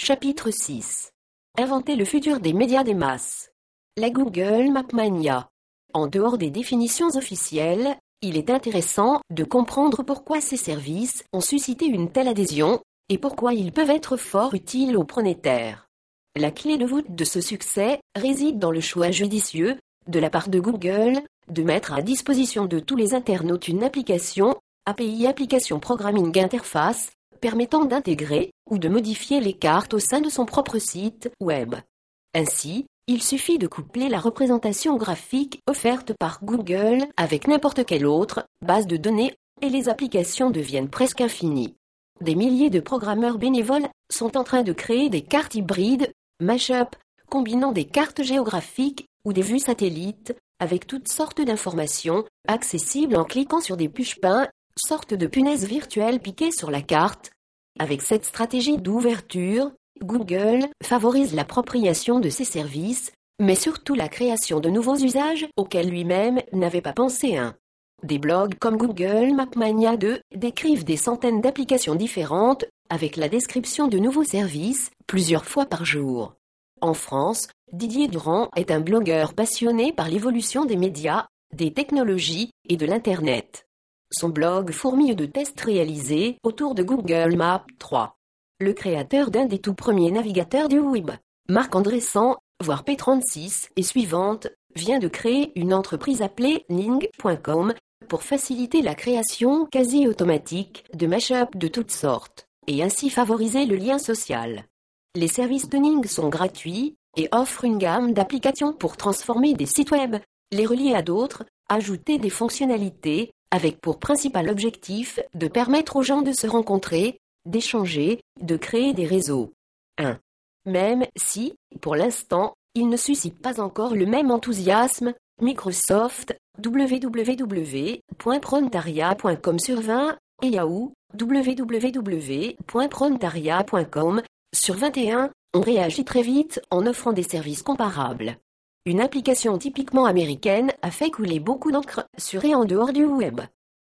Chapitre 6. Inventer le futur des médias des masses. La Google Map Mania. En dehors des définitions officielles, il est intéressant de comprendre pourquoi ces services ont suscité une telle adhésion et pourquoi ils peuvent être fort utiles aux pronétaires. La clé de voûte de ce succès réside dans le choix judicieux, de la part de Google, de mettre à disposition de tous les internautes une application, API Application Programming Interface, permettant d'intégrer ou de modifier les cartes au sein de son propre site web. Ainsi, il suffit de coupler la représentation graphique offerte par Google avec n'importe quelle autre base de données et les applications deviennent presque infinies. Des milliers de programmeurs bénévoles sont en train de créer des cartes hybrides, mashup, combinant des cartes géographiques ou des vues satellites avec toutes sortes d'informations accessibles en cliquant sur des push-pins, sortes de punaises virtuelles piquées sur la carte, avec cette stratégie d'ouverture, Google favorise l'appropriation de ses services, mais surtout la création de nouveaux usages auxquels lui-même n'avait pas pensé un. Des blogs comme Google MapMania 2 décrivent des centaines d'applications différentes, avec la description de nouveaux services, plusieurs fois par jour. En France, Didier Durand est un blogueur passionné par l'évolution des médias, des technologies et de l'Internet. Son blog fourmille de tests réalisés autour de Google Maps 3. Le créateur d'un des tout premiers navigateurs du web, Marc Andressan, voire P36 et suivante, vient de créer une entreprise appelée Ning.com pour faciliter la création quasi automatique de mashups de toutes sortes, et ainsi favoriser le lien social. Les services de Ning sont gratuits et offrent une gamme d'applications pour transformer des sites web, les relier à d'autres, ajouter des fonctionnalités avec pour principal objectif de permettre aux gens de se rencontrer, d'échanger, de créer des réseaux. 1. Même si, pour l'instant, il ne suscite pas encore le même enthousiasme, Microsoft, www.prontaria.com sur 20, et Yahoo, www.prontaria.com sur 21, ont réagi très vite en offrant des services comparables. Une application typiquement américaine a fait couler beaucoup d'encre sur et en dehors du web.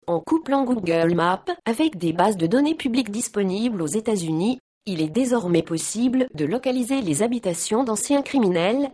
En couplant Google Maps avec des bases de données publiques disponibles aux États-Unis, il est désormais possible de localiser les habitations d'anciens criminels.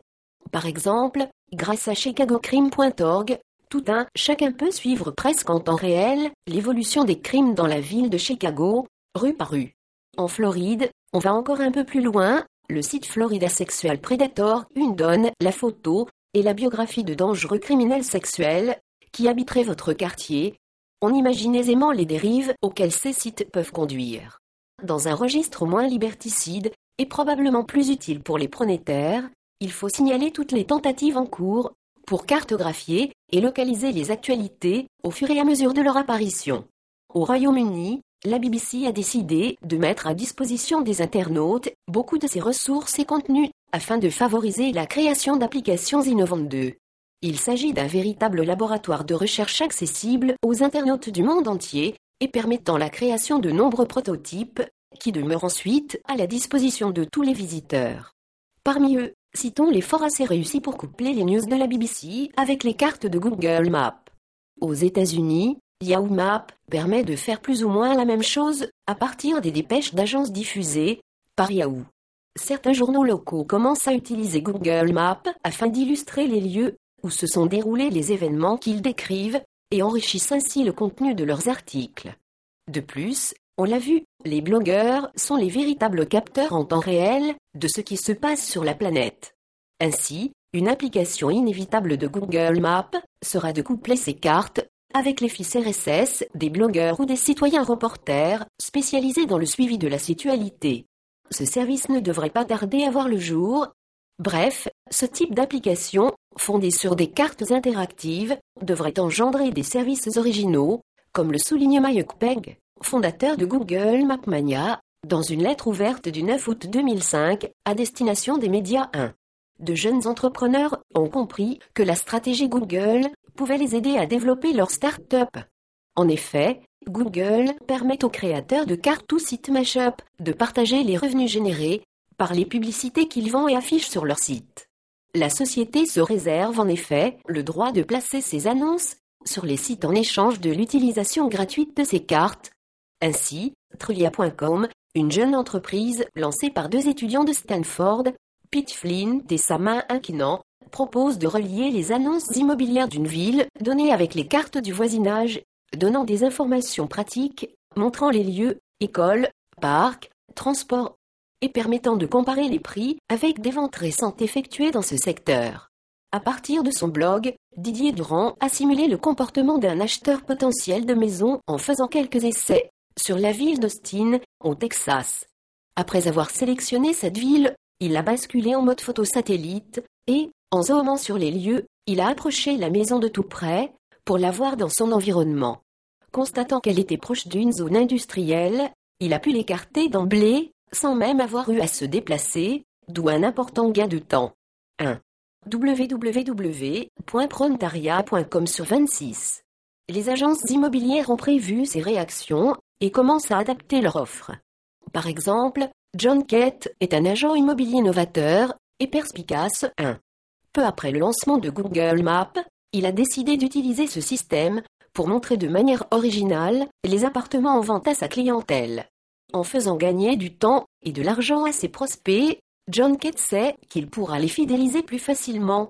Par exemple, grâce à chicagocrime.org, tout un chacun peut suivre presque en temps réel l'évolution des crimes dans la ville de Chicago, rue par rue. En Floride, on va encore un peu plus loin le site Florida Sexual Predator une donne la photo et la biographie de dangereux criminels sexuels qui habiteraient votre quartier. On imagine aisément les dérives auxquelles ces sites peuvent conduire. Dans un registre moins liberticide et probablement plus utile pour les pronétaires, il faut signaler toutes les tentatives en cours pour cartographier et localiser les actualités au fur et à mesure de leur apparition. Au Royaume-Uni, la BBC a décidé de mettre à disposition des internautes beaucoup de ses ressources et contenus afin de favoriser la création d'applications innovantes. Il s'agit d'un véritable laboratoire de recherche accessible aux internautes du monde entier et permettant la création de nombreux prototypes qui demeurent ensuite à la disposition de tous les visiteurs. Parmi eux, citons les forts assez réussis pour coupler les news de la BBC avec les cartes de Google Maps. Aux États-Unis, Yahoo Map permet de faire plus ou moins la même chose à partir des dépêches d'agences diffusées par Yahoo. Certains journaux locaux commencent à utiliser Google Maps afin d'illustrer les lieux où se sont déroulés les événements qu'ils décrivent et enrichissent ainsi le contenu de leurs articles. De plus, on l'a vu, les blogueurs sont les véritables capteurs en temps réel de ce qui se passe sur la planète. Ainsi, une application inévitable de Google Maps sera de coupler ces cartes avec les fils RSS, des blogueurs ou des citoyens reporters, spécialisés dans le suivi de la situalité. Ce service ne devrait pas tarder à voir le jour. Bref, ce type d'application, fondée sur des cartes interactives, devrait engendrer des services originaux, comme le souligne Mayuk Peg, fondateur de Google MapMania, dans une lettre ouverte du 9 août 2005 à destination des médias 1. De jeunes entrepreneurs ont compris que la stratégie Google pouvait les aider à développer leur start-up. En effet, Google permet aux créateurs de cartes ou sites mashup de partager les revenus générés par les publicités qu'ils vendent et affichent sur leur site. La société se réserve en effet le droit de placer ses annonces sur les sites en échange de l'utilisation gratuite de ces cartes. Ainsi, Trulia.com une jeune entreprise lancée par deux étudiants de Stanford, Pete Flynn et Samin Inquinan, propose de relier les annonces immobilières d'une ville données avec les cartes du voisinage, donnant des informations pratiques, montrant les lieux, écoles, parcs, transports, et permettant de comparer les prix avec des ventes récentes effectuées dans ce secteur. À partir de son blog, Didier Durand a simulé le comportement d'un acheteur potentiel de maison en faisant quelques essais sur la ville d'Austin, au Texas. Après avoir sélectionné cette ville, il a basculé en mode photo satellite et, en zoomant sur les lieux, il a approché la maison de tout près pour la voir dans son environnement. Constatant qu'elle était proche d'une zone industrielle, il a pu l'écarter d'emblée sans même avoir eu à se déplacer, d'où un important gain de temps. 1. www.prontaria.com sur 26. Les agences immobilières ont prévu ces réactions et commencent à adapter leur offre. Par exemple, John Kett est un agent immobilier novateur et perspicace 1. Peu après le lancement de Google Maps, il a décidé d'utiliser ce système pour montrer de manière originale les appartements en vente à sa clientèle. En faisant gagner du temps et de l'argent à ses prospects, John Kett sait qu'il pourra les fidéliser plus facilement.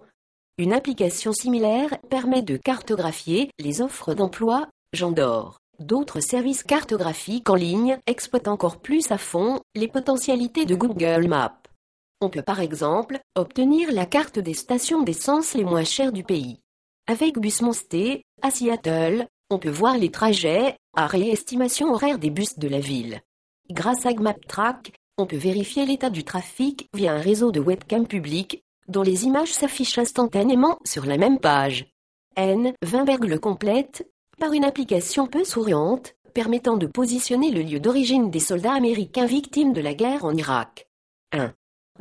Une application similaire permet de cartographier les offres d'emploi, d'or. D'autres services cartographiques en ligne exploitent encore plus à fond les potentialités de Google Maps. On peut par exemple obtenir la carte des stations d'essence les moins chères du pays. Avec Busmonster, à Seattle, on peut voir les trajets, à réestimation horaire des bus de la ville. Grâce à GmapTrack, on peut vérifier l'état du trafic via un réseau de webcam public, dont les images s'affichent instantanément sur la même page. N. Wimberg le complète, par une application peu souriante, permettant de positionner le lieu d'origine des soldats américains victimes de la guerre en Irak. 1.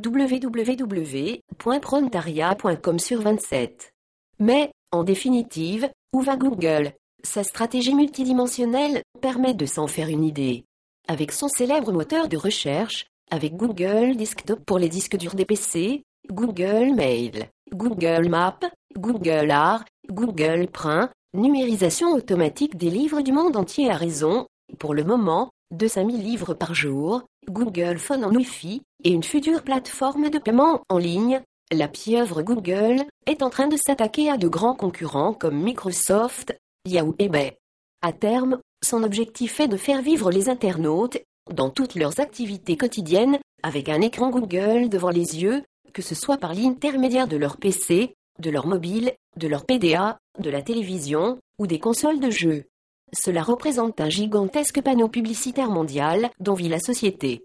www.prontaria.com sur 27. Mais, en définitive, où va Google? Sa stratégie multidimensionnelle permet de s'en faire une idée avec son célèbre moteur de recherche, avec Google Desktop pour les disques durs des PC, Google Mail, Google Maps, Google Art, Google Print, numérisation automatique des livres du monde entier à raison, pour le moment, de 5000 livres par jour, Google Phone en Wi-Fi, et une future plateforme de paiement en ligne, la pieuvre Google est en train de s'attaquer à de grands concurrents comme Microsoft, Yahoo et eBay. À terme, son objectif est de faire vivre les internautes, dans toutes leurs activités quotidiennes, avec un écran Google devant les yeux, que ce soit par l'intermédiaire de leur PC, de leur mobile, de leur PDA, de la télévision, ou des consoles de jeux. Cela représente un gigantesque panneau publicitaire mondial dont vit la société.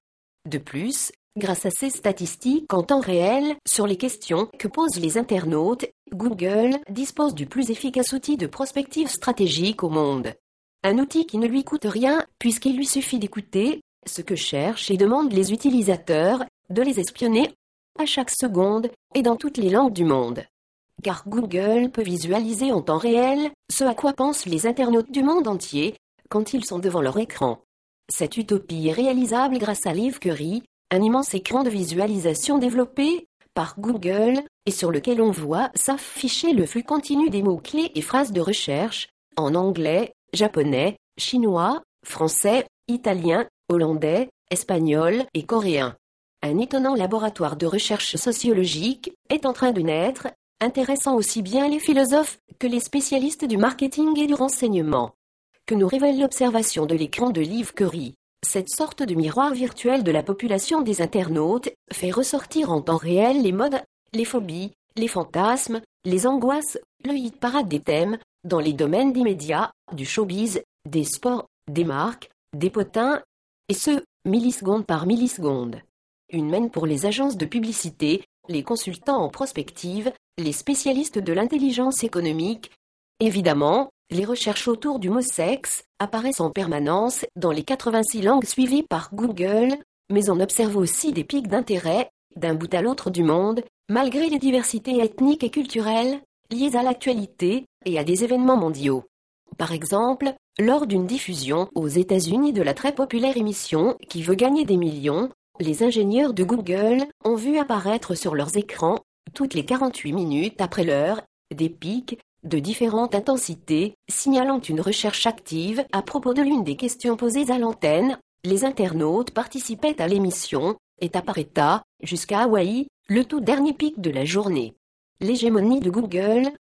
De plus, grâce à ces statistiques en temps réel sur les questions que posent les internautes, Google dispose du plus efficace outil de prospective stratégique au monde. Un outil qui ne lui coûte rien puisqu'il lui suffit d'écouter ce que cherchent et demandent les utilisateurs, de les espionner à chaque seconde et dans toutes les langues du monde. Car Google peut visualiser en temps réel ce à quoi pensent les internautes du monde entier quand ils sont devant leur écran. Cette utopie est réalisable grâce à Live Curry, un immense écran de visualisation développé par Google et sur lequel on voit s'afficher le flux continu des mots-clés et phrases de recherche en anglais, japonais, chinois, français, italien, hollandais, espagnol et coréen. Un étonnant laboratoire de recherche sociologique est en train de naître, intéressant aussi bien les philosophes que les spécialistes du marketing et du renseignement. Que nous révèle l'observation de l'écran de Liv Curry. Cette sorte de miroir virtuel de la population des internautes fait ressortir en temps réel les modes, les phobies, les fantasmes, les angoisses, le hit parade des thèmes, dans les domaines d'immédiat, du showbiz, des sports, des marques, des potins, et ce, milliseconde par milliseconde. Une mène pour les agences de publicité, les consultants en prospective, les spécialistes de l'intelligence économique. Évidemment, les recherches autour du mot sexe apparaissent en permanence dans les 86 langues suivies par Google, mais on observe aussi des pics d'intérêt, d'un bout à l'autre du monde, malgré les diversités ethniques et culturelles, liées à l'actualité et à des événements mondiaux. Par exemple, lors d'une diffusion aux États-Unis de la très populaire émission Qui veut gagner des millions, les ingénieurs de Google ont vu apparaître sur leurs écrans, toutes les 48 minutes après l'heure, des pics de différentes intensités, signalant une recherche active à propos de l'une des questions posées à l'antenne, Les internautes participaient à l'émission, État par État, jusqu'à Hawaï, le tout dernier pic de la journée. L'hégémonie de Google,